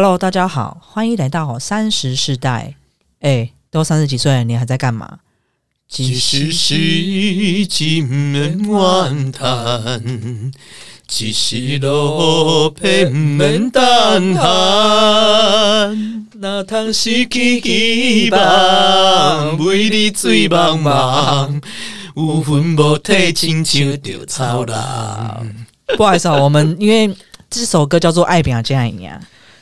Hello，大家好，欢迎来到三十世代。哎，都三十几岁了，你还在干嘛？即使是金门晚叹，即使路偏门等寒，那通失去希望，每日醉茫茫，有魂无体，亲像稻草人。不好意思啊，我们因为这首歌叫做《爱表这样一样》，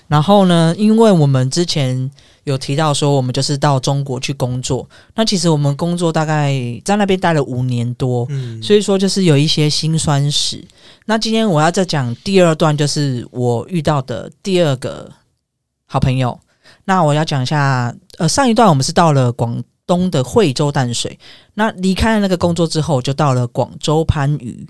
然后呢，因为我们之前有提到说，我们就是到中国去工作。那其实我们工作大概在那边待了五年多，嗯，所以说就是有一些辛酸史。那今天我要再讲第二段，就是我遇到的第二个好朋友。那我要讲一下，呃，上一段我们是到了广东的惠州淡水，那离开了那个工作之后，就到了广州番禺。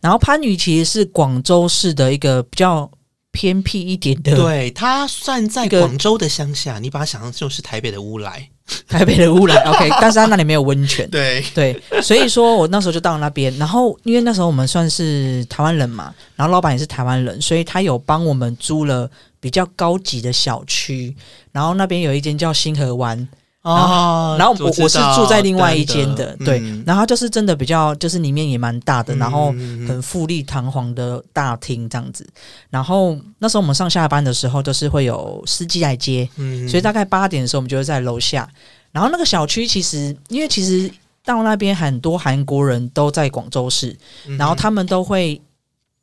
然后番禺其实是广州市的一个比较偏僻一点的对，它算在广州的乡下，你把它想象就是台北的乌来。台北的乌来。OK，但是它那里没有温泉。对，对，所以说我那时候就到那边，然后因为那时候我们算是台湾人嘛，然后老板也是台湾人，所以他有帮我们租了比较高级的小区，然后那边有一间叫星河湾，哦然后我我是住在另外一间的，对，嗯然后就是真的比较，就是里面也蛮大的，然后嗯很富丽堂皇的大厅这样子。然后那时候我们上下班的时候都是会有司机来接，嗯所以大概八点的时候我们就会在楼下。然后那个小区其实，因为其实到那边很多韩国人都在广州市，嗯然后他们都会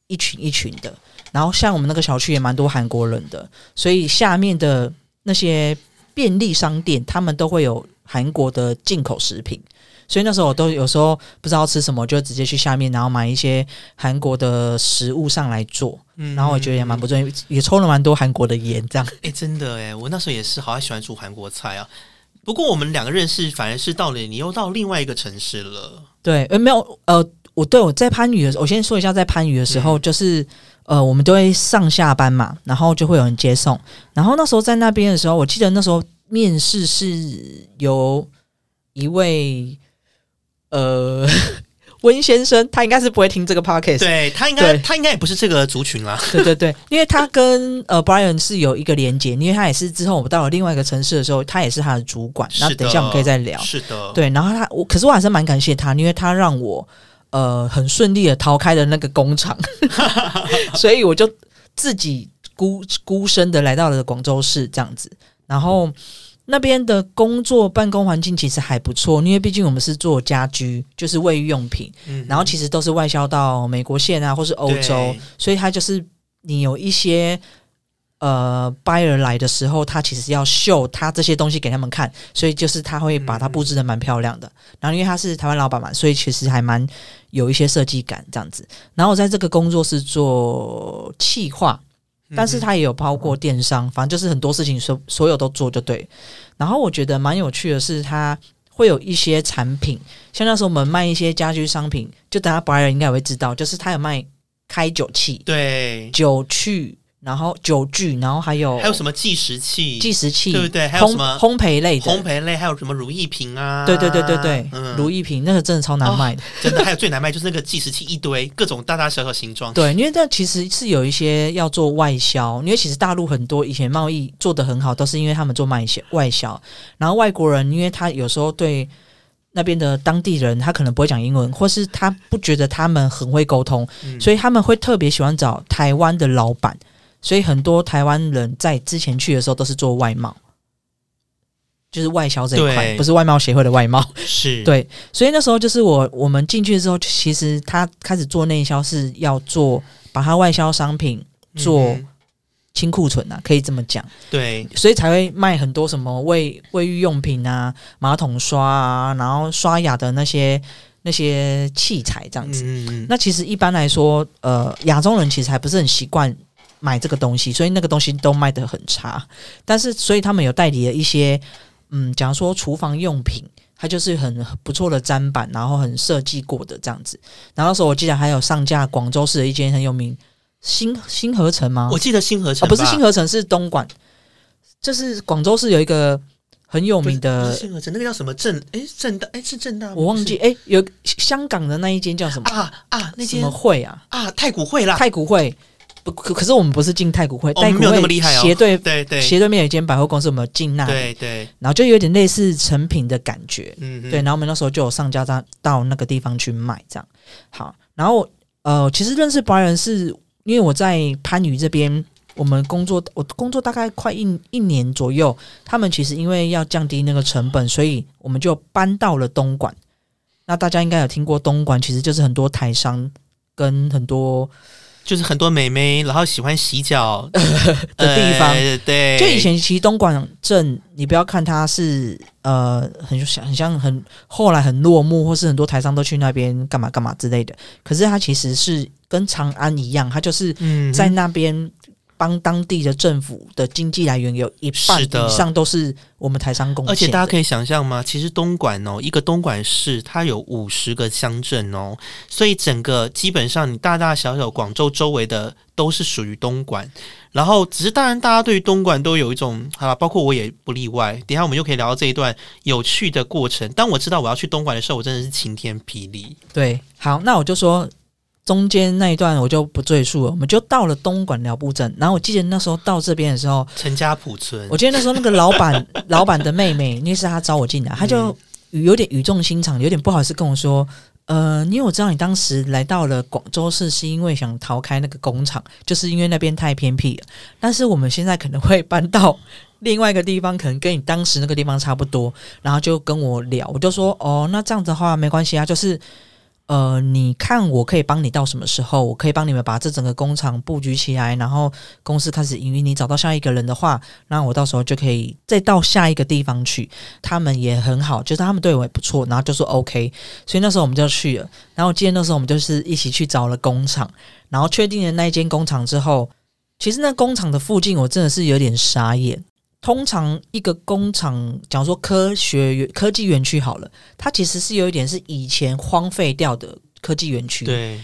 一群一群的。然后像我们那个小区也蛮多韩国人的，所以下面的那些便利商店，他们都会有韩国的进口食品。所以那时候我都有时候不知道吃什么，就直接去下面，然后买一些韩国的食物上来做。嗯然后我觉得也蛮不错，也抽了蛮多韩国的烟，这样。哎、真的哎，我那时候也是好喜欢煮韩国菜啊。不过我们两个认识，反而是到了你又到另外一个城市了。对，呃，没有，呃，我对我在番禺的时候，我先说一下，在番禺的时候，就是呃，我们都会上下班嘛，然后就会有人接送。然后那时候在那边的时候，我记得那时候面试是由一位呃 温先生，他应该是不会听这个 podcast，对他应该，他应该也不是这个族群啦。对对对，因为他跟呃 Brian 是有一个连接，因为他也是之后我们到了另外一个城市的时候，他也是他的主管。那等一下我们可以再聊。是的，对，然后他我可是我还是蛮感谢他，因为他让我呃很顺利的逃开了那个工厂，所以我就自己孤孤身的来到了广州市这样子，然后。那边的工作办公环境其实还不错，因为毕竟我们是做家居，就是卫浴用品，嗯然后其实都是外销到美国线啊，或是欧洲，所以它就是你有一些呃 buyer 来的时候，他其实要秀他这些东西给他们看，所以就是他会把它布置的蛮漂亮的。然后因为他是台湾老板嘛，所以其实还蛮有一些设计感这样子。然后我在这个工作室做企划，但是它也有包括电商，反正就是很多事情所所有都做就对。然后我觉得蛮有趣的是，它会有一些产品，像那时候我们卖一些家居商品，就等下白人应该也会知道，就是他有卖开酒器、对，酒具，然后酒具，然后还有还有什么计时器、计时器，对不对还有烘什么烘焙类的，烘焙类，还有什么如意瓶啊？对对对对对，嗯，如意瓶那个真的超难卖的。真的，还有最难卖就是那个计时器一堆，各种大大小小形状。对，因为这其实是有一些要做外销，因为其实大陆很多以前贸易做得很好，都是因为他们做卖销外销，然后外国人因为他有时候对那边的当地人，他可能不会讲英文，或是他不觉得他们很会沟通，嗯所以他们会特别喜欢找台湾的老板，所以很多台湾人在之前去的时候都是做外贸。就是外销这一块，不是外贸协会的外贸。是，对，所以那时候就是我我们进去之后，其实他开始做内销是要做把它外销商品做嗯清库存啊，可以这么讲，对，所以才会卖很多什么卫卫浴用品啊、马桶刷啊，然后刷牙的那些那些器材这样子。嗯，那其实一般来说，呃，亚洲人其实还不是很习惯买这个东西，所以那个东西都卖得很差。但是，所以他们有代理了一些，嗯，假如说厨房用品，它就是很不错的砧板，然后很设计过的这样子。然后那时候我记得还有上架广州市的一间很有名新新合成吗？我记得新合成啊，不是吧新合成，是东莞，就是广州市有一个很有名的是，新合成，那个叫什么正？哎，正大，哎是正大吗，我忘记，哎、有香港的那一间叫什么？啊啊，那什间么会啊？啊太古汇啦，太古汇，不，可可是我们不是进太古汇，太古汇那么厉害哦斜对对对斜对面有一间百货公司，我们有进那里，对对，然后就有点类似成品的感觉，嗯，对，然后我们那时候就有上家到到那个地方去卖，这样好。然后呃，其实认识 Brian 是因为我在番禺这边，我们工作，我工作大概快一一年左右。他们其实因为要降低那个成本，所以我们就搬到了东莞。那大家应该有听过东莞，其实就是很多台商跟很多就是很多美眉，然后喜欢洗脚 的地方。呃对，就以前其实东莞镇，你不要看它是呃很像很像很后来很落幕，或是很多台商都去那边干嘛干嘛之类的。可是它其实是跟长安一样，它就是嗯在那边帮当地的政府的经济来源有一半以上都是我们台商贡献。而且大家可以想象吗？其实东莞哦，一个东莞市它有五十个乡镇哦，所以整个基本上你大大小小广州周围的都是属于东莞。然后只是当然，大家对于东莞都有一种啊，包括我也不例外。等一下我们就可以聊到这一段有趣的过程。当我知道我要去东莞的时候，我真的是晴天霹雳。对，好，那我就说中间那一段我就不赘述了，我们就到了东莞寮步镇。然后我记得那时候到这边的时候，陈家浦村，我记得那时候那个老板 老板的妹妹，那是他招我进来，他就有点语重心长，有点不好意思跟我说。呃，因为我知道你当时来到了广州市，是因为想逃开那个工厂，就是因为那边太偏僻了。但是我们现在可能会搬到另外一个地方，可能跟你当时那个地方差不多。然后就跟我聊，我就说哦，那这样子的话没关系啊，就是呃，你看我可以帮你到什么时候？我可以帮你们把这整个工厂布局起来，然后公司开始营运。你找到下一个人的话，那我到时候就可以再到下一个地方去。他们也很好，就是他们对我也不错，然后就说 OK。所以那时候我们就去了。然后我记得那时候我们就是一起去找了工厂，然后确定了那一间工厂之后，其实那工厂的附近我真的是有点傻眼。通常一个工厂，假如说科学园科技园区好了，它其实是有一点是以前荒废掉的科技园区。，对，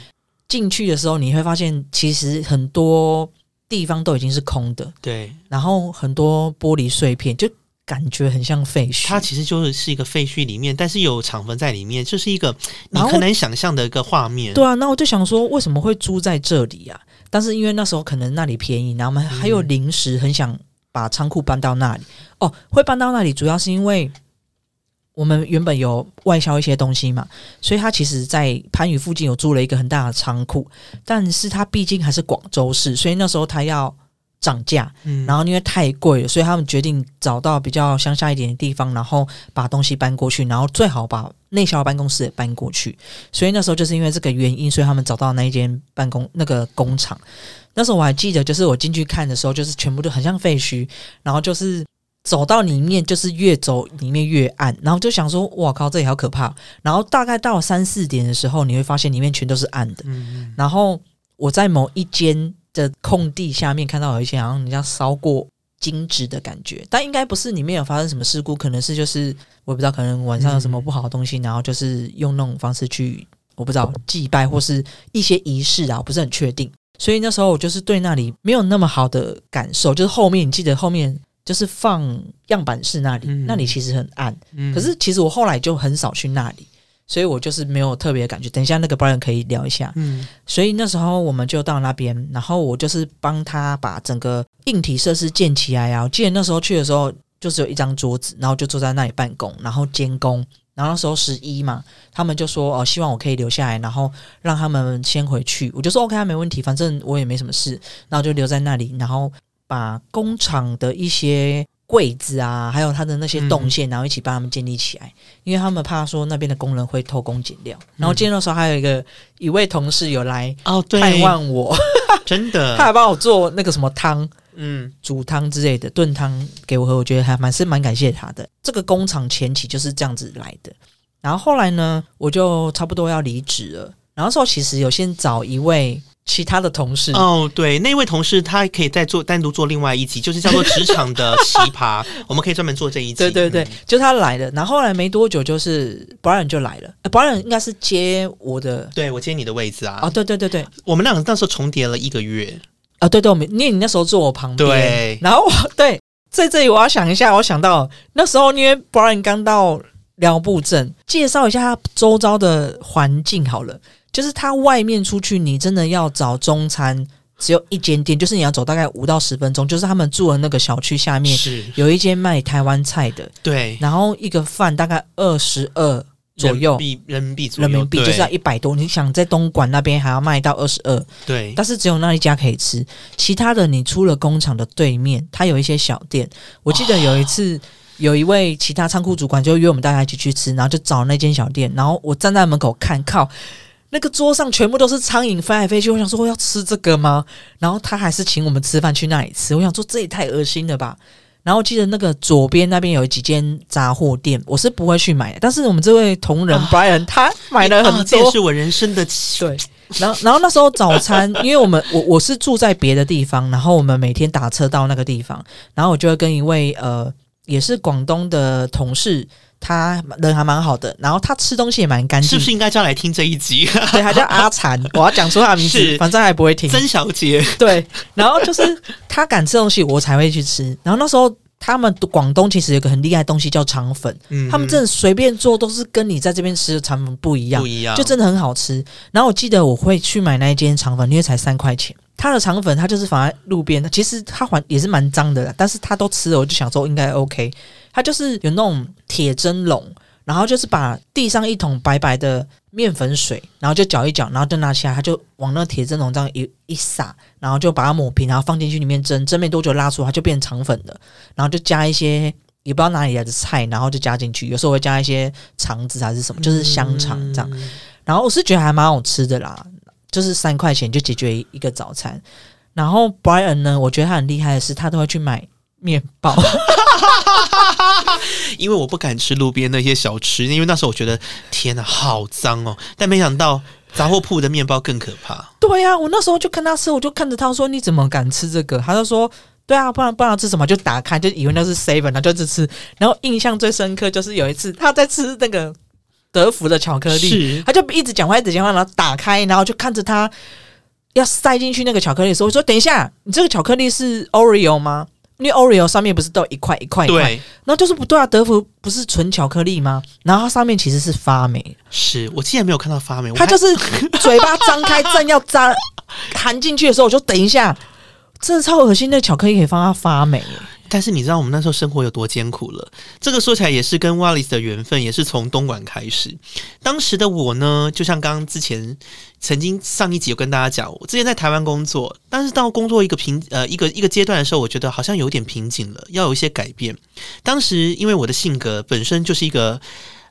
进去的时候你会发现，其实很多地方都已经是空的，对，然后很多玻璃碎片，就感觉很像废墟。它其实就是是一个废墟里面，但是有厂房在里面，就是一个你很难想象的一个画面。对啊，那我就想说，为什么会租在这里啊？但是因为那时候可能那里便宜，然后我们还有零食很想把仓库搬到那里。哦，会搬到那里主要是因为我们原本有外销一些东西嘛，所以他其实在番禺附近有租了一个很大的仓库，但是他毕竟还是广州市，所以那时候他要涨价，嗯然后因为太贵了，所以他们决定找到比较乡下一点的地方，然后把东西搬过去，然后最好把内销办公室也搬过去。所以那时候就是因为这个原因，所以他们找到那一间办公那个工厂。那时候我还记得，就是我进去看的时候，就是全部都很像废墟，然后就是走到里面，就是越走里面越暗，然后就想说，哇靠，这里好可怕。然后大概到三四点的时候，你会发现里面全都是暗的。嗯，然后我在某一间的空地下面看到有一些好像人家烧过金纸的感觉，但应该不是里面有发生什么事故，可能是就是我也不知道，可能晚上有什么不好的东西，然后就是用那种方式去我不知道祭拜或是一些仪式啊，我不是很确定。所以那时候我就是对那里没有那么好的感受，就是后面你记得后面就是放样板室那里，嗯那里其实很暗，嗯。可是其实我后来就很少去那里，所以我就是没有特别的感觉。等一下那个 Brian 可以聊一下。嗯所以那时候我们就到那边，然后我就是帮他把整个硬体设施建起来啊。我记得那时候去的时候，就只有一张桌子，然后就坐在那里办公，然后监工。然后那时候十一嘛，他们就说哦，希望我可以留下来，然后让他们先回去。我就说 OK，啊没问题，反正我也没什么事，然后就留在那里，然后把工厂的一些柜子啊，还有他的那些动线，然后一起帮他们建立起来，因为他们怕说那边的工人会偷工减料。然后今天的时候还有一个一位同事有来哦，对，探望我，真的。他，还帮我做那个什么汤、嗯。煮汤之类的炖汤给我喝，我觉得还蛮是蛮感谢他的。这个工厂前期就是这样子来的，然后后来呢，我就差不多要离职了。然后那时候其实有先找一位其他的同事，哦，对，那位同事他可以再做单独做另外一集，就是叫做职场的奇葩，我们可以专门做这一集。对对对，嗯就他来了。然后后来没多久，就是 Brian 就来了。呃、Brian 应该是接我的对我接你的位置啊。哦，对对对对，我们两个那时候重叠了一个月，啊，对对，我们因为你那时候坐我旁边，对然后我 对在这里我要想一下，我想到那时候因为 Brian 刚到辽布镇，介绍一下他周遭的环境好了，就是他外面出去，你真的要找中餐只有一间店，就是你要走大概五到十分钟，就是他们住的那个小区下面是，有一间卖台湾菜的，对，然后一个饭大概二十二左右人民币人民币，人民币，就是要一百多。你想在东莞那边还要卖到二十二，对，但是只有那一家可以吃，其他的你出了工厂的对面，它有一些小店。我记得有一次。有一位其他仓库主管就约我们大家一起去吃，然后就找那间小店，然后我站在门口看，靠，那个桌上全部都是苍蝇飞来飞去，我想说我要吃这个吗？然后他还是请我们吃饭去那里吃，我想说这也太恶心了吧。然后我记得那个左边那边有几间杂货店，我是不会去买的，但是我们这位同仁啊 Brian 他买了啊很多，这也是我人生的 对，然后然后那时候早餐，因为我们我我是住在别的地方，然后我们每天打车到那个地方，然后我就会跟一位呃也是广东的同事，他人还蛮好的，然后他吃东西也蛮干净是不，是应该叫来听这一集？对，他叫阿禅，我要讲出他的名字，反正他也不会听。曾小姐，对，然后就是他敢吃东西，我才会去吃。然后那时候他们广东其实有个很厉害的东西叫肠粉，嗯他们真的随便做都是跟你在这边吃的肠粉不一样不。一样，就真的很好吃。然后我记得我会去买那一间肠粉，因为才三块钱。他的肠粉他就是放在路边，它其实他还也是蛮脏的啦，但是他都吃了，我就想说应该 OK。它就是有那种铁蒸笼，然后就是把地上一桶白白的面粉水，然后就搅一搅，然后就拿起来，它就往那个铁蒸笼这样一一撒，然后就把它抹平，然后放进去里面蒸，蒸没多久拉出来，它就变肠粉了。然后就加一些也不知道哪里来的菜，然后就加进去，有时候会加一些肠子还是什么，就是香肠这样。嗯然后我是觉得还蛮好吃的啦，就是三块钱就解决一个早餐。然后 Brian 呢，我觉得他很厉害的是，他都会去买面包。因为我不敢吃路边那些小吃，因为那时候我觉得天哪，好脏哦！但没想到杂货铺的面包更可怕。对呀、我那时候就跟他吃，我就看着他说：“你怎么敢吃这个？”他就说：“对啊，不然不然吃什么？”就打开，就以为那是 seven，然后就一直吃。然后印象最深刻就是有一次他在吃那个德芙的巧克力，他就一直讲话，一直讲话，然后打开，然后就看着他要塞进去那个巧克力的时候，我说：“等一下，你这个巧克力是 Oreo 吗？因为 Oreo 上面不是都有一块一块一块，对，然后就是不对啊，德芙不是纯巧克力吗？然后它上面其实是发霉，是我竟然没有看到发霉，它就是 嘴巴张开正要扎含进去的时候，我就等一下，真的超恶心，那巧克力可以放它发霉耶。但是你知道我们那时候生活有多艰苦了？这个说起来也是跟 Wallace 的缘分，也是从东莞开始。当时的我呢，就像刚刚之前曾经上一集有跟大家讲，我之前在台湾工作，但是到工作一个瓶呃一个一个阶段的时候，我觉得好像有点瓶颈了，要有一些改变。当时因为我的性格本身就是一个。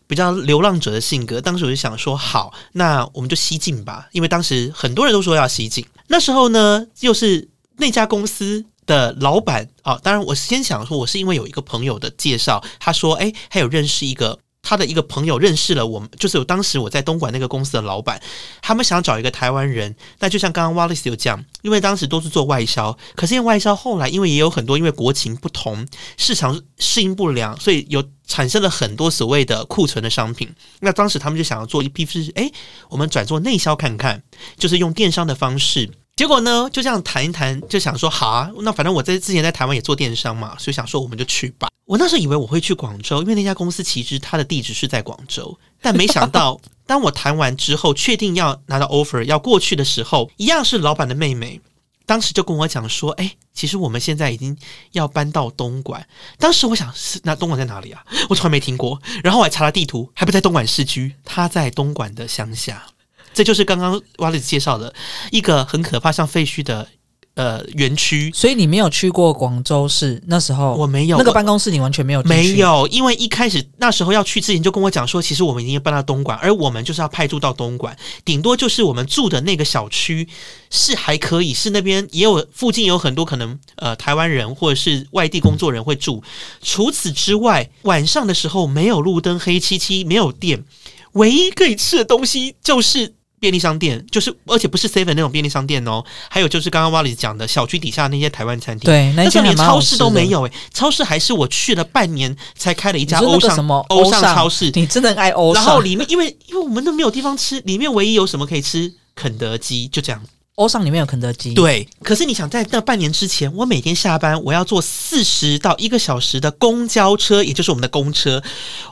比较流浪者的性格，当时我就想说，好，那我们就西进吧，因为当时很多人都说要西进。那时候呢，又是那家公司的老板啊，当然我先想说，我是因为有一个朋友的介绍，他说，哎，还有认识一个。他的一个朋友认识了我们，就是有当时我在东莞那个公司的老板，他们想找一个台湾人。那就像刚刚 Wallace 有讲，因为当时都是做外销，可是因为外销后来因为也有很多因为国情不同，市场适应不良，所以有产生了很多所谓的库存的商品。那当时他们就想要做一批是，哎，我们转做内销看看，就是用电商的方式。结果呢，就这样谈一谈，就想说好啊，那反正我在之前在台湾也做电商嘛，所以想说我们就去吧。我那时候以为我会去广州，因为那家公司其实它的地址是在广州，但没想到 当我谈完之后，确定要拿到 offer 要过去的时候，一样是老板的妹妹。当时就跟我讲说，哎，其实我们现在已经要搬到东莞。当时我想是那东莞在哪里啊？我从来没听过。然后我还查了地图，还不在东莞市区，他在东莞的乡下。这就是刚刚瓦里斯介绍的一个很可怕、像废墟的呃园区。所以你没有去过广州市，那时候我没有那个办公室，你完全没有没。有，因为一开始那时候要去之前就跟我讲说，其实我们已经搬到东莞，而我们就是要派驻到东莞，顶多就是我们住的那个小区是还可以，是那边也有附近有很多可能呃台湾人或者是外地工作人会住。除此之外，晚上的时候没有路灯，黑漆漆，没有电，唯一可以吃的东西就是。便利商店就是，而且不是 seven 那种便利商店哦，还有就是刚刚 Wally 讲的小区底下那些台湾餐厅，对，那那时候连超市都没。有诶、超市还是我去了半年才开了一家欧尚什么欧尚尚超市，你真的爱欧尚。然后里面因为因为我们都没有地方吃，里面唯一有什么可以吃？肯德基就这样。欧尚里面有肯德基，，对，可是你想在那半年之前，我每天下班我要坐四十到一个小时的公交车，也就是我们的公车，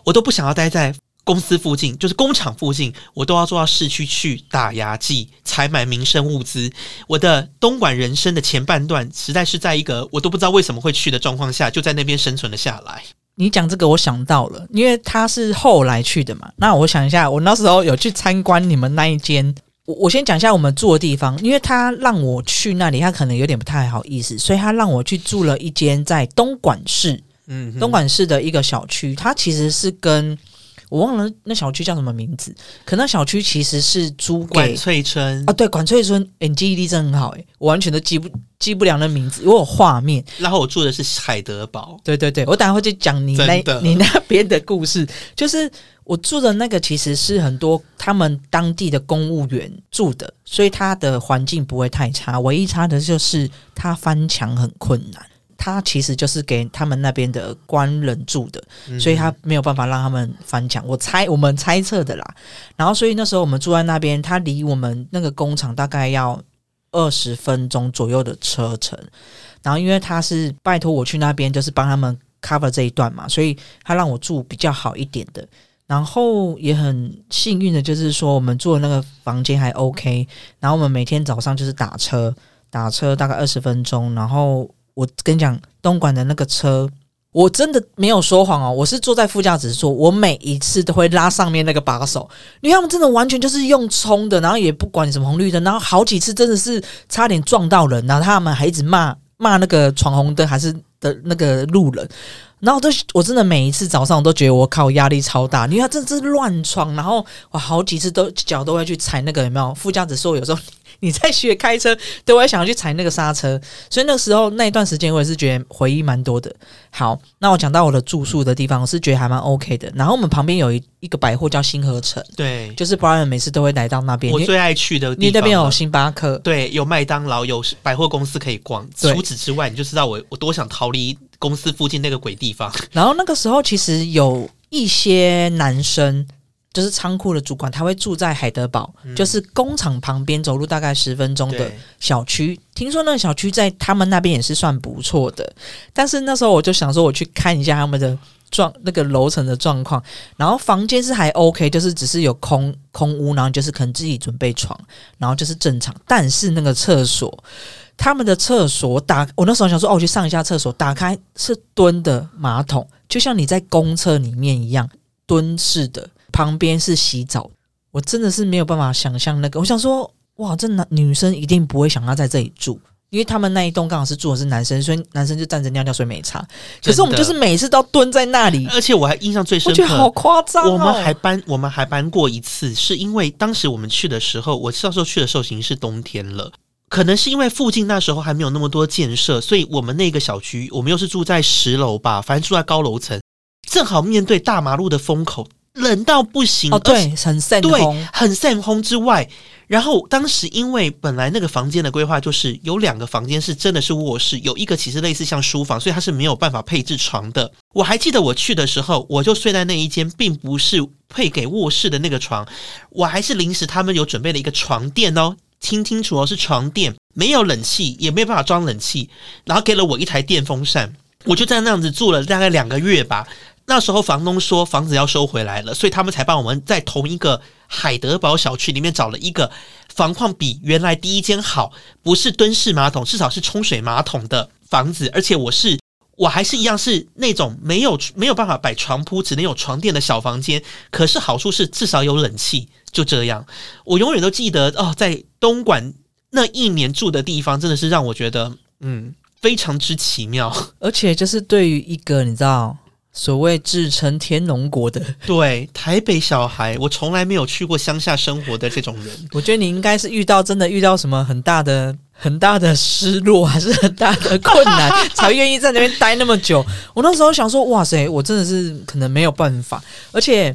我都不想要待在公司附近，就是工厂附近，我都要坐到市区去打牙祭、采买民生物资。我的东莞人生的前半段，实在是在一个我都不知道为什么会去的状况下，就在那边生存了下来。你讲这个，我想到了，因为他是后来去的嘛。那我想一下，我那时候有去参观你们那一间。我我先讲一下我们住的地方，因为他让我去那里，他可能有点不太好意思，所以他让我去住了一间在东莞市，嗯，东莞市的一个小区。它其实是跟我忘了那小区叫什么名字，可那小区其实是租管给翠春啊，，对，管翠村。诶你记忆力真的很好诶，我完全都记不记不了那名字，因为我有画面。然后我住的是海德堡，对对对，我等下会去讲你那你那边的故事。就是我住的那个其实是很多他们当地的公务员住的，所以他的环境不会太差。唯一差的就是他翻墙很困难。它其实就是给他们那边的官人住的，嗯所以他没有办法让他们翻墙。我猜我们猜测的啦。然后所以那时候我们住在那边，它离我们那个工厂大概要二十分钟左右的车程。然后因为他是拜托我去那边，就是帮他们 cover 这一段嘛，所以他让我住比较好一点的。然后也很幸运的，就是说我们住的那个房间还 OK。然后我们每天早上就是打车，打车大概二十分钟。然后我跟你讲，东莞的那个车，我真的没有说谎哦，我是坐在副驾驶座，我每一次都会拉上面那个把手，因为他们真的完全就是用冲的，然后也不管什么红绿灯，然后好几次真的是差点撞到人，然后他们还一直骂骂那个闯红灯还是的那个路人。然后都我真的每一次早上我都觉得我靠压力超大，因为他真的是乱闯，然后我好几次都脚都会去踩那个有没有副驾驶座，有时候你在学开车都会想要去踩那个刹车，所以那时候那一段时间我也是觉得回忆蛮多的。好，那我讲到我的住宿的地方，我是觉得还蛮 OK 的。然后我们旁边有一一个百货叫新河城，对，就是 Brian 每次都会来到那边，我最爱去的地因为那边有星巴克，对，有麦当劳，有百货公司可以逛。除此之外，你就知道我我多想逃离公司附近那个鬼地方。然后那个时候其实有一些男生，就是仓库的主管，他会住在海德堡，就是工厂旁边，走路大概十分钟的，小区。听说那个小区在他们那边也是算不错的，但是那时候我就想说，我去看一下他们的状那个楼层的状况，然后房间是还 OK，就是只是有空空屋，然后就是可能自己准备床，然后就是正常，但是那个厕所。他们的厕所打，我那时候想说，哦，我去上一下厕所，打开是蹲的马桶，就像你在公厕里面一样蹲式的，旁边是洗澡。我真的是没有办法想象那个，我想说，哇，这男女生一定不会想要在这里住，因为他们那一栋刚好是住的是男生，所以男生就站着尿尿，所以没差。可是我们就是每次都蹲在那里，而且我还印象最深刻，我觉得好夸张、哦。我们还搬，我们还搬过一次，是因为当时我们去的时候，我那时候去的时候已经是冬天了。可能是因为附近那时候还没有那么多建设，所以我们那个小区，我们又是住在十楼吧，反正住在高楼层，正好面对大马路的风口，冷到不行。哦，对，很散对，，很散风之外，然后当时因为本来那个房间的规划就是有两个房间是真的是卧室，有一个其实类似像书房，所以它是没有办法配置床的。我还记得我去的时候，我就睡在那一间，并不是配给卧室的那个床，我还是临时他们有准备了一个床垫哦，听清楚哦，是床垫，没有冷气，也没有办法装冷气，然后给了我一台电风扇，我就在那样子住了大概两个月吧。那时候房东说房子要收回来了，所以他们才帮我们在同一个海德堡小区里面找了一个房况比原来第一间好，不是蹲式马桶，至少是冲水马桶的房子，而且我是。我还是一样是那种没有没有办法摆床铺，只能有床垫的小房间。可是好处是至少有冷气，就这样。我永远都记得哦，在东莞那一年住的地方，真的是让我觉得嗯非常之奇妙。而且就是对于一个你知道所谓自称天龙国的，对，台北小孩，我从来没有去过乡下生活的这种人。我觉得你应该是遇到真的遇到什么很大的。很大的失落还是很大的困难，才愿意在那边待那么久。我那时候想说，哇塞，我真的是可能没有办法，而且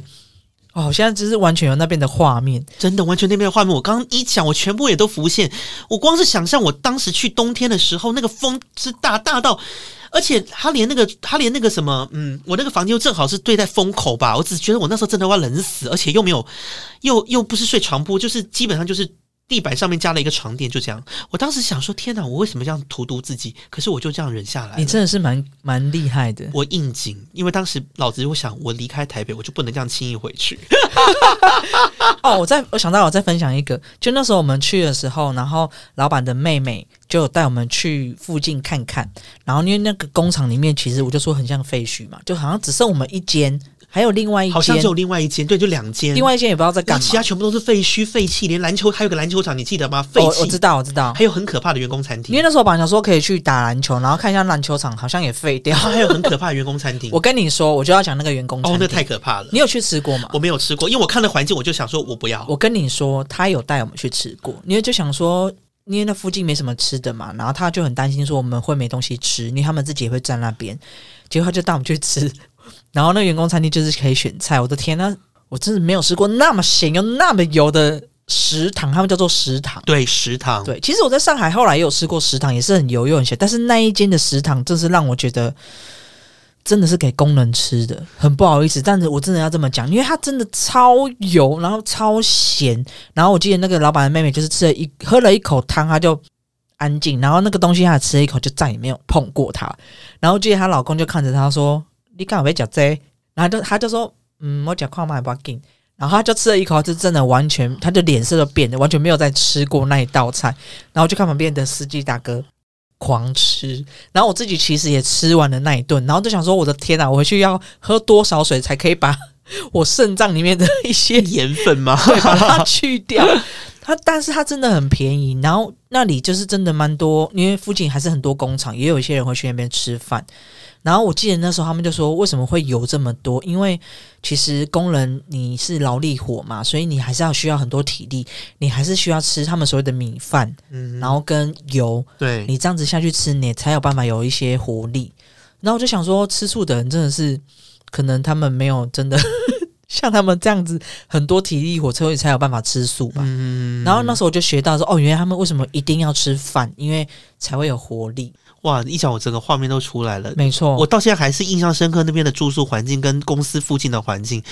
哦，现在就是完全有那边的画面，真的，完全那边的画面，我刚刚一讲，我全部也都浮现。我光是想象我当时去冬天的时候，那个风是大大到，而且他连那个他连那个什么，嗯，我那个房间又正好是对在风口吧。我只觉得我那时候真的要冷死，而且又没有，又又不是睡床铺，就是基本上就是地板上面加了一个床垫，就这样。我当时想说，天哪，我为什么这样荼毒自己？可是我就这样忍下来。你真的是蛮蛮厉害的。我应景，因为当时老子我想，我离开台北，我就不能这样轻易回去。哦，我在我想到我再分享一个，就那时候我们去的时候，然后老板的妹妹就有带我们去附近看看，然后因为那个工厂里面其实我就说很像废墟嘛，就好像只剩我们一间，还有另外一间好像只，有另外一间，对，就两间，另外一间也不知道在干嘛其。他全部都是废墟废弃，连篮球还有个篮球场，你记得吗？废弃，我我知道我知道，还有很可怕的员工餐厅，因为那时候本来想说可以去打篮球，然后看一下篮球场，好像也废掉 还有很可怕的员工餐厅。我跟你说，我就要讲那个员工餐哦，那厅太可怕了。你有去吃过吗？我没有吃过，因为我看了环境，我就想说，我不要。我跟你说，他有带我们去吃过，因为就想说，因为那附近没什么吃的嘛，然后他就很担心说我们会没东西吃，因为他们自己也会在那边，结果他就带我们去吃，然后那个员工餐厅就是可以选菜，我的天呐，我真的没有吃过那么咸又那么油的食堂，他们叫做食堂。对，食堂，对，其实我在上海后来也有吃过食堂，也是很油又很咸，但是那一间的食堂真是让我觉得真的是给工人吃的，很不好意思，但是我真的要这么讲，因为它真的超油，然后超咸，然后我记得那个老板的妹妹就是吃了一喝了一口汤，她就安静，然后那个东西她吃了一口就再也没有碰过它，然后记得她老公就看着她说：“你干嘛被讲这？”然后就他就说：“嗯，我讲快买不要紧。”然后他就吃了一口，就真的完全，他的脸色都变了，完全没有再吃过那一道菜。然后就看旁边的司机大哥狂吃，然后我自己其实也吃完了那一顿，然后就想说，我的天啊，我回去要喝多少水才可以把 我肾脏里面的一些盐分吗？对把它去掉？它，但是它真的很便宜，然后那里就是真的蛮多，因为附近还是很多工厂，也有一些人会去那边吃饭。然后我记得那时候他们就说，为什么会油这么多？因为其实工人你是劳力活嘛，所以你还是要需要很多体力，你还是需要吃他们所谓的米饭，嗯，然后跟油，对，你这样子下去吃，你才有办法有一些活力。然后我就想说，吃素的人真的是，可能他们没有真的 像他们这样子很多体力活，所以才有办法吃素吧。嗯然后那时候我就学到说，哦，原来他们为什么一定要吃饭，因为才会有活力。哇，一讲我整个画面都出来了。没错，我到现在还是印象深刻那边的住宿环境跟公司附近的环境，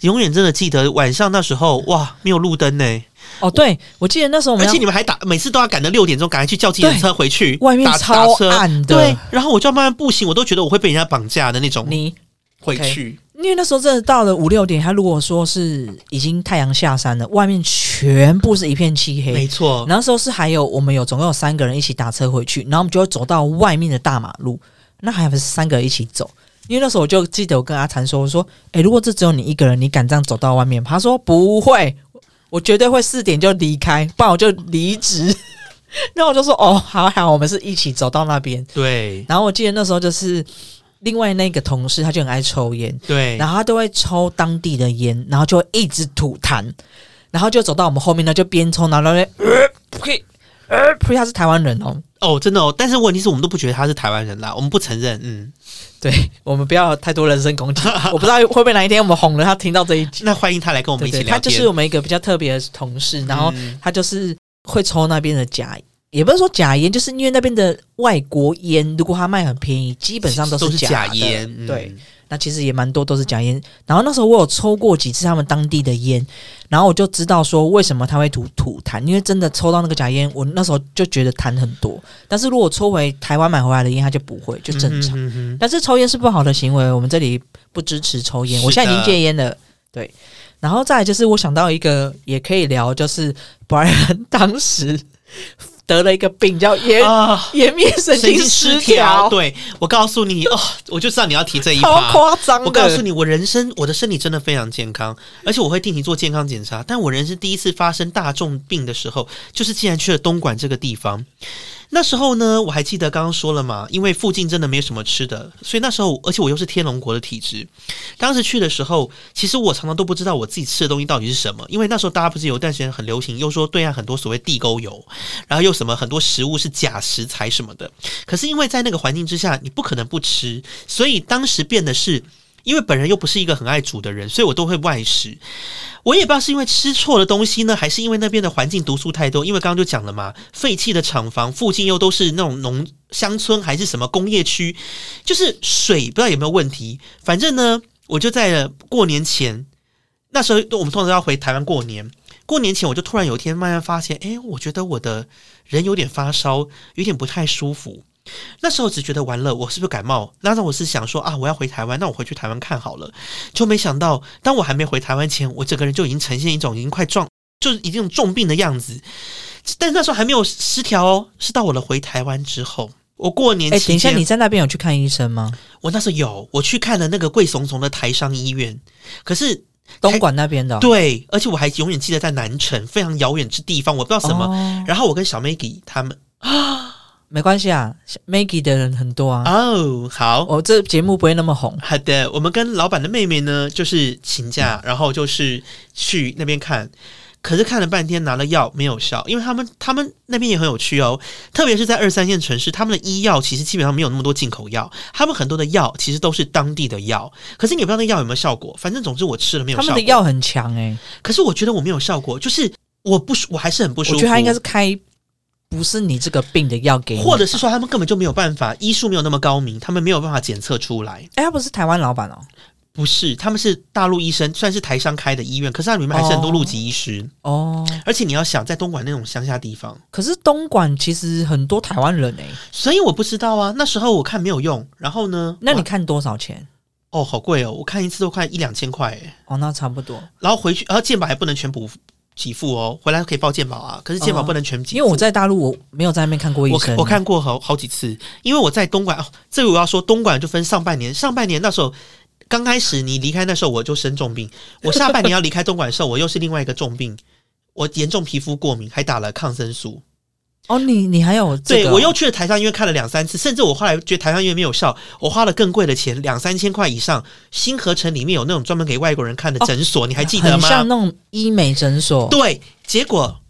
永远真的记得晚上那时候哇，没有路灯呢，哦，对，我记得那时候我们而且你们还打每次都要赶到六点钟，赶快去叫计程车回去，外面打超车暗的对，然后我就要慢慢步行，我都觉得我会被人家绑架的那种。你回去因为那时候真的到了五六点，他如果说是已经太阳下山了，外面全部是一片漆黑，没错，那时候是还有我们有总共有三个人一起打车回去，然后我们就会走到外面的大马路，那还不是三个人一起走。因为那时候我就记得我跟阿谭说，我说：“诶，如果这只有你一个人，你敢这样走到外面？”他说：“不会，我绝对会四点就离开，不然我就离职。”然后我就说：“哦，好好，我们是一起走到那边。对”然后我记得那时候就是另外那个同事，他就很爱抽烟，对，然后他都会抽当地的烟，然后就一直吐痰，然后就走到我们后面呢，就边抽，然后那边呃呸呃呸，他是台湾人哦，哦，真的哦，但是问题是我们都不觉得他是台湾人啦，我们不承认，嗯，对我们不要太多人身攻击，我不知道会不会哪一天我们红了，他听到这一集，那欢迎他来跟我们一起聊天。他就是我们一个比较特别的同事，然后嗯。他就是会抽那边的假。也不是说假烟，就是因为那边的外国烟，如果他卖很便宜，基本上都都是假烟，嗯对，，那其实也蛮多都是假烟。然后那时候我有抽过几次他们当地的烟，然后我就知道说为什么他会吐吐痰，因为真的抽到那个假烟，我那时候就觉得痰很多。但是如果抽回台湾买回来的烟，它就不会，就正常。嗯哼哼但是抽烟是不好的行为，我们这里不支持抽烟。我现在已经戒烟了，对。然后再来就是我想到一个也可以聊，就是 Brian 当时得了一个病叫颜啊，颜面神经失调，对我告诉你哦，我就知道你要提这一超趴。夸张。我告诉你，我人生我的身体真的非常健康，而且我会定期做健康检查。但我人生第一次发生大重病的时候，就是竟然去了东莞这个地方。那时候呢，我还记得刚刚说了嘛，因为附近真的没有什么吃的，所以那时候，而且我又是天龙国的体质，当时去的时候，其实我常常都不知道我自己吃的东西到底是什么，因为那时候大家不是有一段时间很流行，又说对岸很多所谓地沟油，然后又什么很多食物是假食材什么的。可是因为在那个环境之下，你不可能不吃，所以当时变的是。因为本人又不是一个很爱煮的人，所以我都会外食。我也不知道是因为吃错了东西呢，还是因为那边的环境毒素太多。因为刚刚就讲了嘛，废弃的厂房附近又都是那种农乡村还是什么工业区，就是水不知道有没有问题。反正呢，我就在过年前，那时候我们通常要回台湾过年。过年前我就突然有一天慢慢发现，哎，我觉得我的人有点发烧，有点不太舒服。那时候只觉得完了，我是不是感冒？那时候我是想说啊，我要回台湾，那我回去台湾看好了。就没想到，当我还没回台湾前，我整个人就已经呈现一种已经快撞，就是已经重病的样子。但是那时候还没有失调哦，是到我了回台湾之后，我过年哎，期等一下，你在那边有去看医生吗？我那时候有我去看了那个贵怂怂的台商医院，可是东莞那边的哦、对，而且我还永远记得在南城非常遥远之地方，我不知道什么。哦然后我跟小 Maggie 他们 没关系啊，Maggie 的人很多啊，哦，好。我、这节目不会那么红。好的，我们跟老板的妹妹呢，就是请假，然后就是去那边看，可是看了半天拿了药没有效，因为他们他们那边也很有趣哦，特别是在二三线城市，他们的医药其实基本上没有那么多进口药，他们很多的药其实都是当地的药，可是你不知道那药有没有效果，反正总之我吃了没有效果。们的药很强哎、可是我觉得我没有效果，就是我不舒，我还是很不舒服。我觉得他应该是开不是你这个病的药给你，或者是说他们根本就没有办法，医术没有那么高明，他们没有办法检测出来。哎，他不是台湾老板哦，不是，他们是大陆医生，算是台商开的医院，可是它里面还是很多陆籍医师。哦，而且你要想，在东莞那种乡下地方，可是东莞其实很多台湾人哎、所以我不知道啊。那时候我看没有用，然后呢？那你看多少钱？哦，好贵哦，我看一次都快一两千块哎。哦，那差不多，然后回去，然后健保还不能全补给付哦，回来可以报健保啊，可是健保不能全给付。因为我在大陆我没有在那边看过医我生，我看过好好几次，因为我在东莞哦，这个我要说，东莞就分上半年，上半年那时候刚开始你离开那时候我就生重病，我下半年要离开东莞的时候，我又是另外一个重病，我严重皮肤过敏，还打了抗生素。哦，你你还有这个哦、对我又去了台商医院看了两三次，甚至我后来觉得台商医院没有效，我花了更贵的钱，两三千块以上。新合成里面有那种专门给外国人看的诊所，你还记得吗像？那种医美诊所，对，结果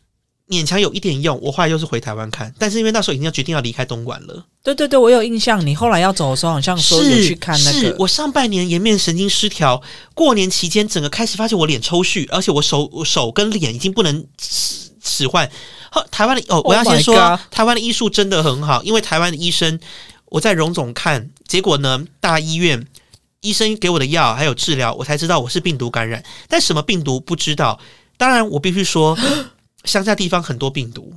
勉强有一点用，我后来又是回台湾看，但是因为那时候已经要决定要离开东莞了。对对对，我有印象。你后来要走的时候，好像说有是去看那个，是我上半年颜面神经失调，过年期间整个开始发现我脸抽搐，而且我手我手跟脸已经不能使使唤。台湾的哦，我要 Oh 先说台湾的医术真的很好，因为台湾的医生我在荣总看，结果呢大医院。医生给我的药还有治疗，我才知道我是病毒感染，但什么病毒不知道。当然，我必须说，乡下地方很多病毒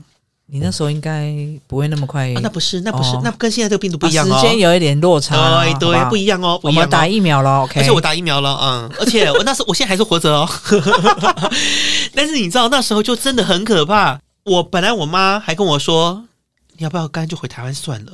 你那时候应该不会那么快，啊，那不是，那不是，哦那跟现在这个病毒不啊一样哦。时间有一点落差，对对，不一样哦，不我一样、哦。们打疫苗了，OK？而且我打疫苗了，嗯，而且我那时候我现在还是活着哦。但是你知道那时候就真的很可怕。我本来我妈还跟我说，你要不要干脆就回台湾算了？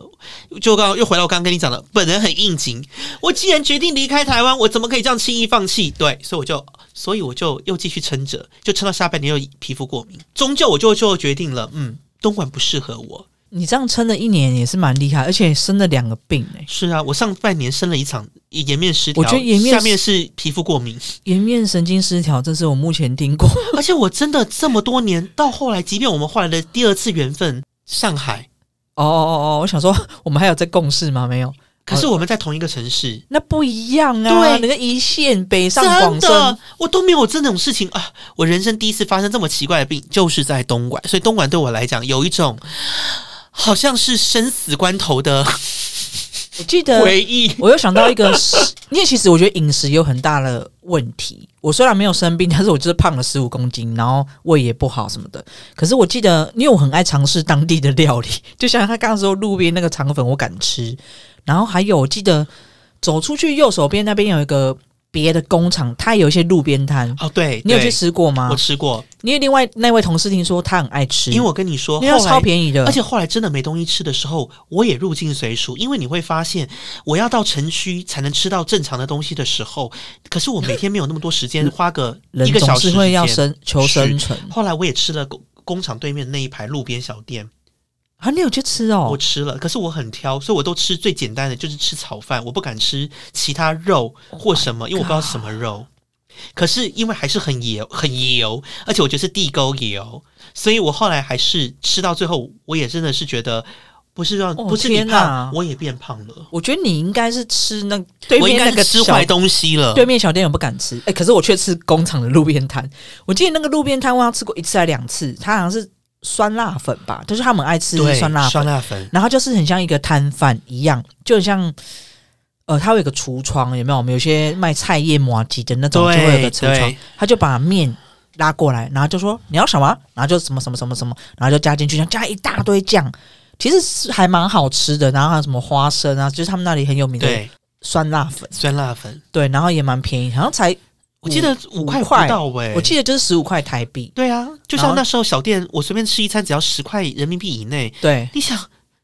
就刚又回到我刚刚跟你讲的，本人很应景。我既然决定离开台湾，我怎么可以这样轻易放弃？对，所以我就，所以我就又继续撑着，就撑到下半年又皮肤过敏，终究我就就决定了，嗯，东莞不适合我。你这样撑了一年也是蛮厉害，而且生了两个病哎、是啊，我上半年生了一场颜面失调，我觉得颜面下面是皮肤过敏。颜面神经失调，这是我目前听过。而且我真的这么多年到后来，即便我们换来的第二次缘分，上海，哦哦哦哦，我想说我们还有在共事吗？没有，可是我们在同一个城市，那不一样啊。对那个一线北上广深，我都没有这种事情啊！我人生第一次发生这么奇怪的病，就是在东莞，所以东莞对我来讲有一种好像是生死关头的 我记得回忆。我又想到一个是，因为其实我觉得饮食有很大的问题。我虽然没有生病，但是我就是胖了十五公斤，然后胃也不好什么的。可是我记得，因为我很爱尝试当地的料理，就像他刚刚说路边那个肠粉，我敢吃。然后还有，我记得走出去右手边那边有一个别的工厂，它有一些路边摊。哦，对，你有去吃过吗？我？吃过，因为另外那位同事听说他很爱吃，因为我跟你说，因超便宜的，而且后来真的没东西吃的时候，我也入境随俗，因为你会发现，我要到城区才能吃到正常的东西的时候，可是我每天没有那么多时间，花个一个小时会要生求生存。后来我也吃了工工厂对面那一排路边小店，啊！你有去吃哦我？吃了，可是我很挑，所以我都吃最简单的，就是吃炒饭，我不敢吃其他肉或什么因为我不知道是什么肉。可是因为还是很油，很油，而且我觉得是地沟油，所以我后来还是吃到最后，我也真的是觉得不是让、哦不是你天哪胖，我也变胖了。我觉得你应该是吃那对面那个吃坏东西了。对面小店我不敢吃，哎、可是我却吃工厂的路边摊。我记得那个路边摊我好像吃过一次还两次，它好像是酸辣粉吧，就是他们爱吃对，酸辣粉，酸辣粉，然后就是很像一个摊贩一样，就很像。呃，它会有个橱窗，有没有？我们有些卖菜叶麻吉的那种，就会有个橱窗，他就把面拉过来，然后就说你要什么，然后就什么什么什么什么，然后就加进去，像加一大堆酱，其实是还蛮好吃的。然后还有什么花生啊，就是他们那里很有名的，酸辣粉，酸辣粉，对，然后也蛮便宜，好像才我记得五块不到哎、我记得就是十五块台币，对啊，就像那时候小店，我随便吃一餐只要十块人民币以内。对。你想，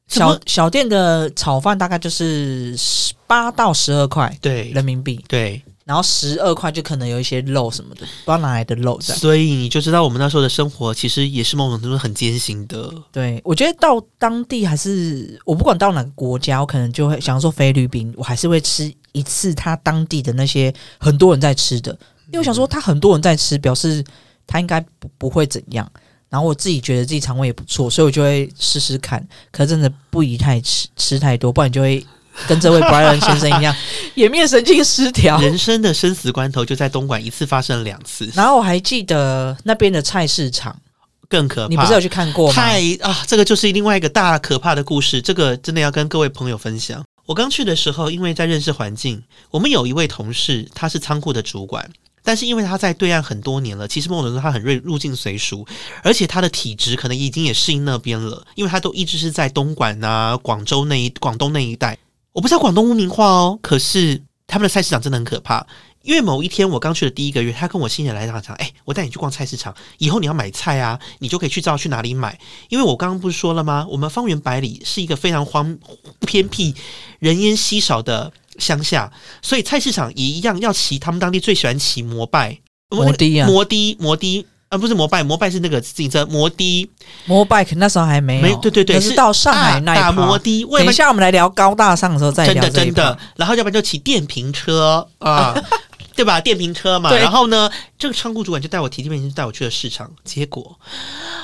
小小店的炒饭大概就是十八到十二块对。人民币，对，然后十二块就可能有一些肉什么的，不知道哪来的肉在。所以你就知道我们那时候的生活其实也是某种程度很艰辛的。对，我觉得到当地还是我不管到哪个国家，我可能就会想说菲律宾，我还是会吃一次他当地的那些很多人在吃的，因为我想说他很多人在吃，表示他应该不不会怎样。然后我自己觉得自己肠胃也不错，所以我就会试试看。可是真的不宜太吃吃太多，不然你就会跟这位 Brian 先生一样，颜面神经失调。人生的生死关头就在东莞一次发生了两次，然后我还记得那边的菜市场，更可怕。你不是有去看过吗？太啊，这个就是另外一个大可怕的故事，这个真的要跟各位朋友分享。我刚去的时候，因为在认识环境，我们有一位同事，他是仓库的主管，但是因为他在对岸很多年了，其实某种程度他很入入境随俗，而且他的体质可能已经也适应那边了，因为他都一直是在东莞啊、广州那一、广东那一带。我不知道广东污名化哦，可是他们的菜市场真的很可怕。因为某一天我刚去的第一个月，他跟我新人来潮讲：“哎，我带你去逛菜市场，以后你要买菜啊，你就可以去知道去哪里买。因为我刚刚不是说了吗？我们方圆百里是一个非常荒偏僻、人烟稀少的乡下，所以菜市场也一样要骑他们当地最喜欢骑摩拜、摩的啊摩的、摩的。”啊，不是摩拜，摩拜是那个自行车，摩的。摩 bike 那时候还没有，没对对对那是到上海那一大趴摩的，为什么等一下我们来聊高大上的时候再聊真的。，然后要不然就骑电瓶车啊，对吧？电瓶车嘛。然后呢，这个仓库主管就带我提电瓶车带我去了市场，结果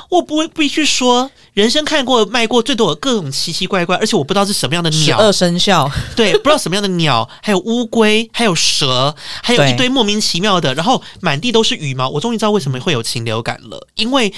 我不会必须说，人生看过卖过最多的各种奇奇怪怪，而且我不知道是什么样的鸟，十二生肖，对，不知道什么样的鸟，还有乌龟，还有蛇，还有一堆莫名其妙的，然后满地都是羽毛。我终于知道为什么会有禽流感了，因为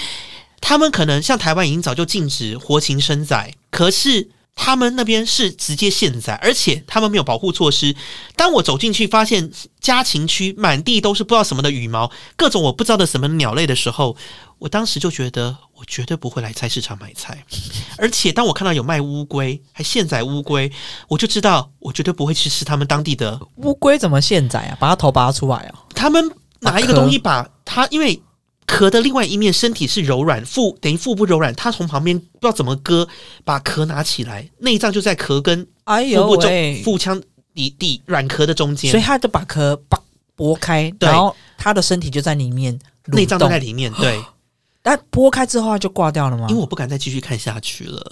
他们可能像台湾已经早就禁止活禽生宰，可是。他们那边是直接现宰，而且他们没有保护措施。当我走进去，发现家禽区满地都是不知道什么的羽毛，各种我不知道的什么鸟类的时候，我当时就觉得我绝对不会来菜市场买菜。而且当我看到有卖乌龟，还现宰乌龟，我就知道我绝对不会去吃他们当地的。乌龟怎么现宰啊？把它头拔出来啊？他们拿一个东西把它，因为壳的另外一面身体是柔软，腹等于腹部柔软，它从旁边不知道怎么割，把壳拿起来，内脏就在壳跟哎腹部中！腹腔底底软壳的中间，所以他就把壳拔剥开，对然后他的身体就在里面内脏都在里面。对，但剥开之后它就挂掉了吗？因为我不敢再继续看下去了。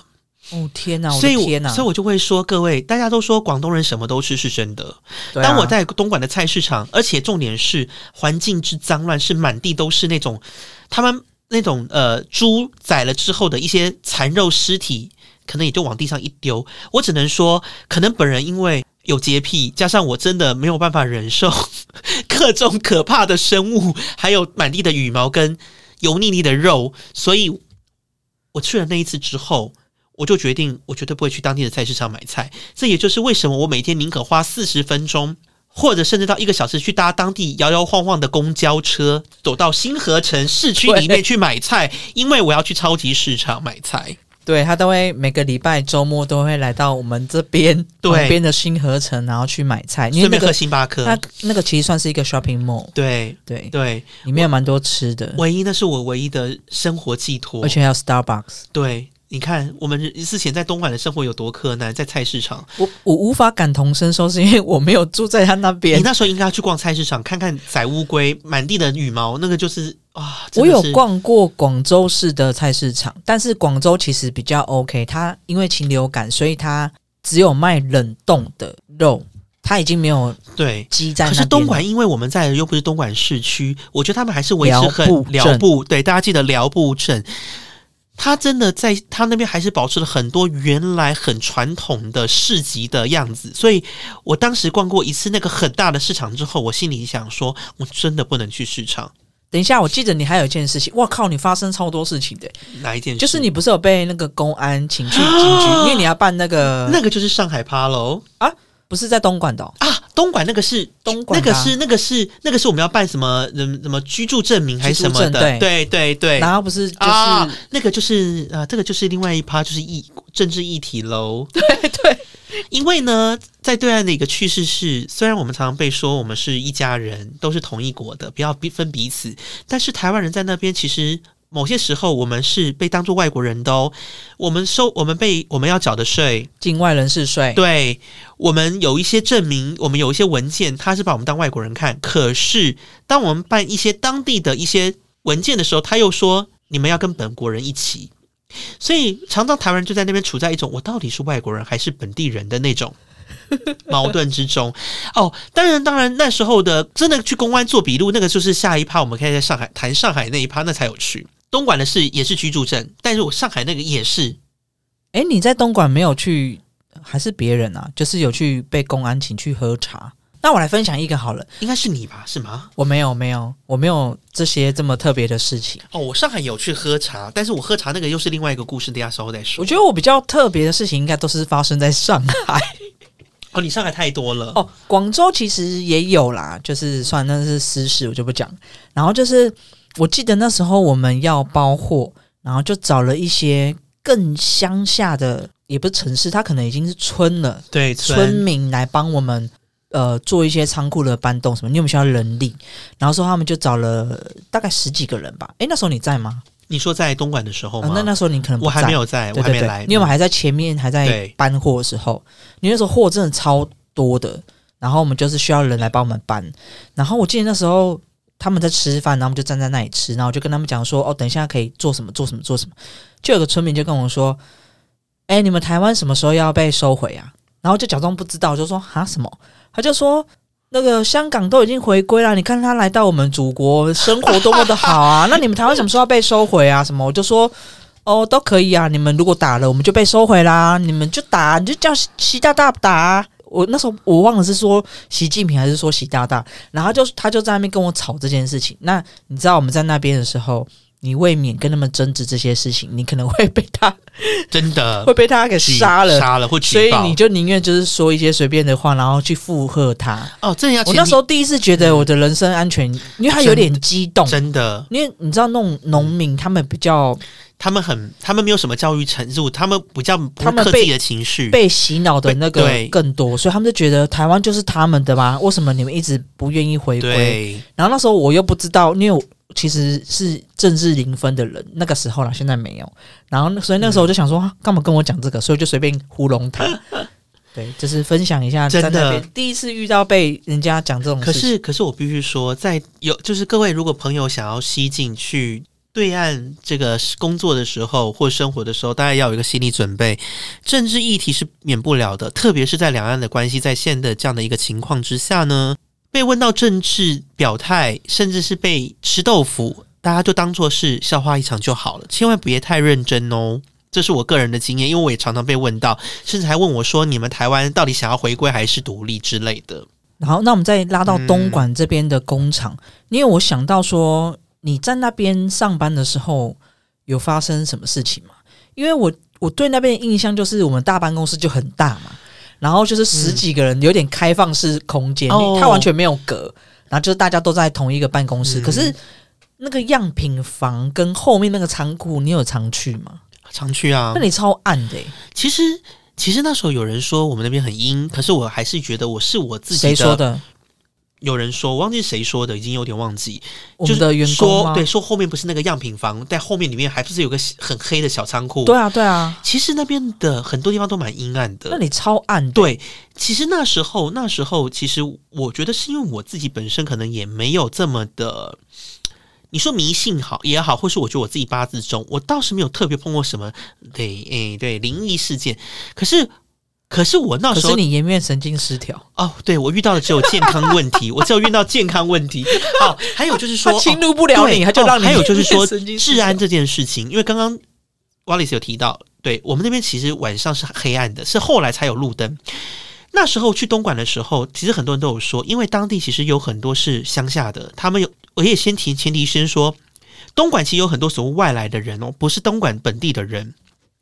哦天哪，我所以我，的天哪！所以我就会说，各位，大家都说广东人什么都吃，是真的。啊当我在东莞的菜市场，而且重点是环境之脏乱，是满地都是那种他们那种呃猪宰了之后的一些残肉尸体，可能也就往地上一丢。我只能说，可能本人因为。有洁癖，加上我真的没有办法忍受 各种可怕的生物，还有满地的羽毛跟油腻腻的肉，所以我去了那一次之后，我就决定，我绝对不会去当地的菜市场买菜。这也就是为什么我每天宁可花四十分钟，或者甚至到一个小时去搭当地摇摇晃晃的公交车，走到新河城市区里面去买菜，因为我要去超级市场买菜。对他都会每个礼拜周末都会来到我们这边对旁边的新河城，然后去买菜，因为顺便喝那个星巴克它。那个其实算是一个 shopping mall，对对，对，里面有蛮多吃的，唯一那是我唯一的生活寄托。而且还有 Starbucks。对，你看我们之前在东莞的生活有多困难，在菜市场。我我无法感同身受，是因为我没有住在他那边你。那时候应该要去逛菜市场，看看宰乌龟，满地的羽毛，那个就是啊，真我有逛过广州市的菜市场，但是广州其实比较 OK，它因为禽流感，所以它只有卖冷冻的肉，它已经没有对。鸡在那边了。可是东莞，因为我们在又不是东莞市区，我觉得他们还是维持很寮步镇寮步。对，大家记得寮步镇，他真的在他那边还是保持了很多原来很传统的市集的样子。所以我当时逛过一次那个很大的市场之后，我心里想说，我真的不能去市场。等一下，我记得你还有一件事情，我靠，你发生超多事情的，哪一件事？就是你不是有被那个公安请去警局，因为你要办那个那个就是上海趴喽不是在东莞的、哦，啊！东莞那个是东莞啊那个是那个是那个是我们要办什么人什么居住证明还是什么的？对对对。然后不是就是、啊，那个就是啊、这个就是另外一趴，就是议政治议题喽。对对，因为呢，在对岸的一个趋势是，虽然我们常常被说我们是一家人，都是同一国的，不要分彼此，但是台湾人在那边其实。某些时候，我们是被当做外国人的哦。我们收，我们被我们要缴的税，境外人士税，对我们有一些证明，我们有一些文件，他是把我们当外国人看。可是，当我们办一些当地的一些文件的时候，他又说你们要跟本国人一起。所以，常常台湾人就在那边处在一种我到底是外国人还是本地人的那种 矛盾之中。哦，当然，当然，那时候的真的去公安做笔录，那个就是下一趴，我们可以在上海谈上海那一趴，那才有趣。东莞的是也是居住证，但是我上海那个也是哎，你在东莞没有去，还是别人啊？就是有去被公安请去喝茶。那我来分享一个好了，应该是你吧？是吗？我没有没有，我没有这些这么特别的事情。哦，我上海有去喝茶，但是我喝茶那个又是另外一个故事，等一下稍后再说。我觉得我比较特别的事情，应该都是发生在上海。哦，你上海太多了哦，广州其实也有啦，就是算那是私事，我就不讲。然后就是我记得那时候我们要包货，然后就找了一些更乡下的，也不是城市，它可能已经是村了，对村民来帮我们呃做一些仓库的搬动什么，你有没有需要人力？然后说他们就找了大概十几个人吧。诶，那时候你在吗？你说在东莞的时候那那时候你可能不我还没有在，我还没来。因为我们还在前面还在搬货的时候，你那时候货真的超多的，然后我们就是需要人来帮我们搬。然后我记得那时候他们在吃饭，然后我们就站在那里吃，然后我就跟他们讲说：“哦，等一下可以做什么做什么做什么。”就有个村民就跟我说：“哎，你们台湾什么时候要被收回啊？”然后就假装不知道，就说：“哈什么？”他就说。那个香港都已经回归了，你看他来到我们祖国，生活多么的好啊！那你们台湾什么时候要被收回啊？什么？我就说哦，都可以啊。你们如果打了，我们就被收回啦。你们就打，你就叫习习大大打啊。我那时候我忘了是说习近平还是说习大大，然后就他就在那边跟我吵这件事情。那你知道我们在那边的时候，你未免跟他们争执这些事情，你可能会被他 真的。会被他给杀了。杀了或所以你就宁愿就是说一些随便的话，然后去附和他。哦，这要我那时候第一次觉得我的人身安全，因为他有点激动，真的，因为你知道那种农民他们比较他们很，他们没有什么教育程度，他们比较不他们被会克自己的情绪。被洗脑的那个更多，所以他们就觉得台湾就是他们的嘛，为什么你们一直不愿意回归？然后那时候我又不知道，因为我其实是政治零分的人，那个时候啦，现在没有。然后所以那时候我就想说，啊干嘛跟我讲这个？所以我就随便糊弄他。对，就是分享一下在真的那边第一次遇到被人家讲这种事情。可是，可是我必须说，在有就是各位，如果朋友想要吸进去对岸这个工作的时候或生活的时候，大家要有一个心理准备，政治议题是免不了的，特别是在两岸的关系在现的这样的一个情况之下呢，被问到政治表态，甚至是被吃豆腐，大家就当做是笑话一场就好了，千万别太认真哦。这是我个人的经验，因为我也常常被问到，甚至还问我说：“你们台湾到底想要回归还是独立之类的。然后，那我们再拉到东莞这边的工厂，因为我想到说你在那边上班的时候有发生什么事情吗？因为我我对那边的印象就是我们大办公室就很大嘛，然后就是十几个人，有点开放式空间，哦它完全没有隔，然后就是大家都在同一个办公室，嗯可是那个样品房跟后面那个仓库，你有常去吗？？”常去啊那，里超暗的、欸，其实，其实那时候有人说我们那边很阴，可是我还是觉得我是我自己谁说？的？有人说，我忘记谁说的，已经有点忘记。就是的员工吗？说对，说后面不是那个样品房，在后面里面还不是有个很黑的小仓库？对，啊，对啊，其实那边的很多地方都蛮阴暗的。那里超暗的。对，其实那时候那时候，其实我觉得是因为我自己本身可能也没有这么的。你说迷信好也好，或是我觉得我自己八字中，我倒是没有特别碰过什么对诶、对灵异事件。可是，可是我那时候可是你颜面神经失调，哦，对我遇到的只有健康问题，我只有遇到健康问题。好，还有就是说，侵入不了你，对他就让你、哦还有就是说治安这件事情，因为刚刚 Wallace 有提到，对我们那边其实晚上是黑暗的，是后来才有路灯。那时候去东莞的时候，其实很多人都有说，因为当地其实有很多是乡下的，他们有，我也先提前提先说，东莞其实有很多所谓外来的人哦，不是东莞本地的人。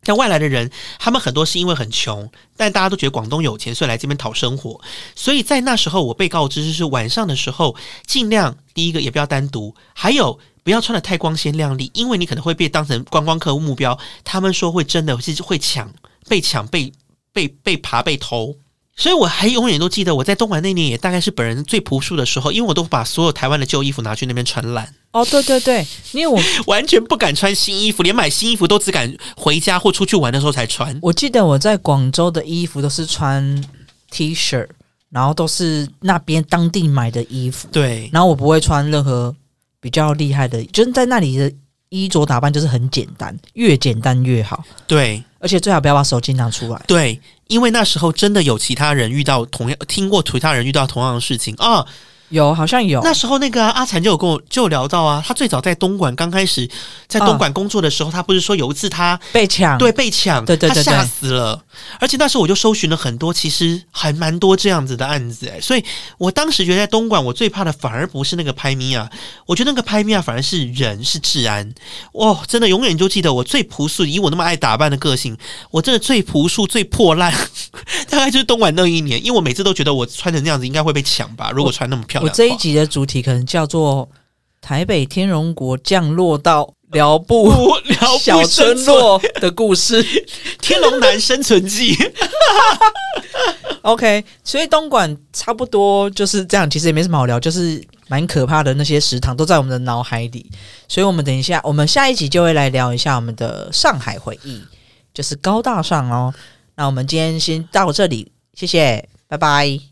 像外来的人，他们很多是因为很穷，但大家都觉得广东有钱，所以来这边讨生活。所以在那时候，我被告知就是晚上的时候，尽量第一个也不要单独，还有不要穿的太光鲜亮丽，因为你可能会被当成观光客目标。他们说会真的是会抢、被抢、被被被扒、被偷。所以我还永远都记得，我在东莞那年也大概是本人最朴素的时候，因为我都把所有台湾的旧衣服拿去那边穿烂。哦，对对对，因为我 完全不敢穿新衣服，连买新衣服都只敢回家或出去玩的时候才穿。我记得我在广州的衣服都是穿 T 恤，然后都是那边当地买的衣服，对，然后我不会穿任何比较厉害的，就是在那里的衣着打扮就是很简单，越简单越好，对，而且最好不要把手机拿出来。对，因为那时候真的有其他人遇到同样听过其他人遇到同样的事情啊。有，好像有。那时候那个阿婵就有跟我就聊到啊，他最早在东莞刚开始在东莞工作的时候，他不是说有一次他被抢，对被抢，对对对，他吓死了。而且那时候我就搜寻了很多，其实还蛮多这样子的案子哎，所以我当时觉得在东莞，我最怕的反而不是那个拍咪啊，我觉得那个拍咪啊反而是人是治安。哇，真的永远就记得我最朴素，以我那么爱打扮的个性，我真的最朴素最破烂，大概就是东莞那一年，因为我每次都觉得我穿成那样子应该会被抢吧，如果穿那么漂亮。我这一集的主题可能叫做台北天荣国降落到。辽布小村落的故事，《天龙男生存记》。OK，所以东莞差不多就是这样，其实也没什么好聊，就是蛮可怕的那些食堂都在我们的脑海里。所以我们等一下，我们下一集就会来聊一下我们的上海回忆，就是高大上哦。那我们今天先到这里，谢谢，拜拜。